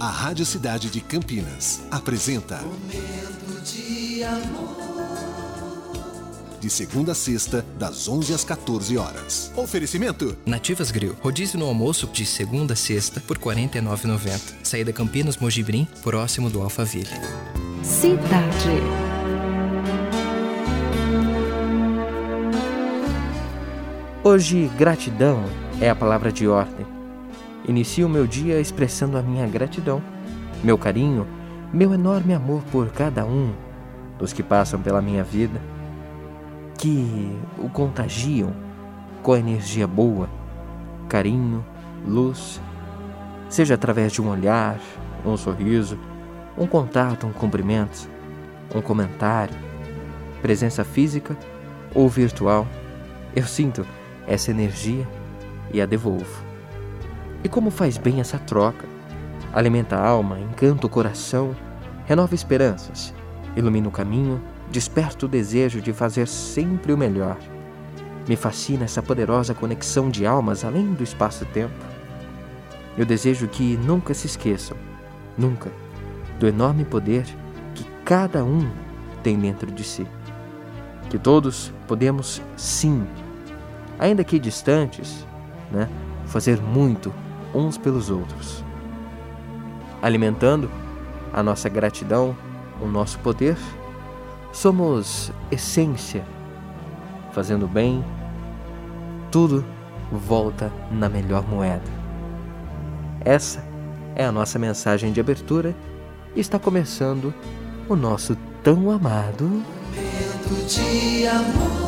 a Rádio Cidade de Campinas, apresenta Momento de amor. De segunda a sexta, das 11 às 14 horas. Oferecimento: Nativas Grill. Rodízio no almoço de segunda a sexta por R$ 49,90. Saída Campinas Mojibrim, próximo do Alphaville. Cidade. Hoje, gratidão é a palavra de ordem. Inicio o meu dia expressando a minha gratidão, meu carinho, meu enorme amor por cada um dos que passam pela minha vida, que o contagiam com energia boa, carinho, luz, seja através de um olhar, um sorriso, um contato, um cumprimento, um comentário, presença física ou virtual. Eu sinto essa energia e a devolvo. E como faz bem essa troca? Alimenta a alma, encanta o coração, renova esperanças, ilumina o caminho, desperta o desejo de fazer sempre o melhor. Me fascina essa poderosa conexão de almas além do espaço-tempo. Eu desejo que nunca se esqueçam, nunca, do enorme poder que cada um tem dentro de si. Que todos podemos, sim, ainda que distantes, né, fazer muito uns pelos outros. Alimentando a nossa gratidão, o nosso poder, somos essência. Fazendo bem, tudo volta na melhor moeda. Essa é a nossa mensagem de abertura e está começando o nosso tão amado Momento de amor.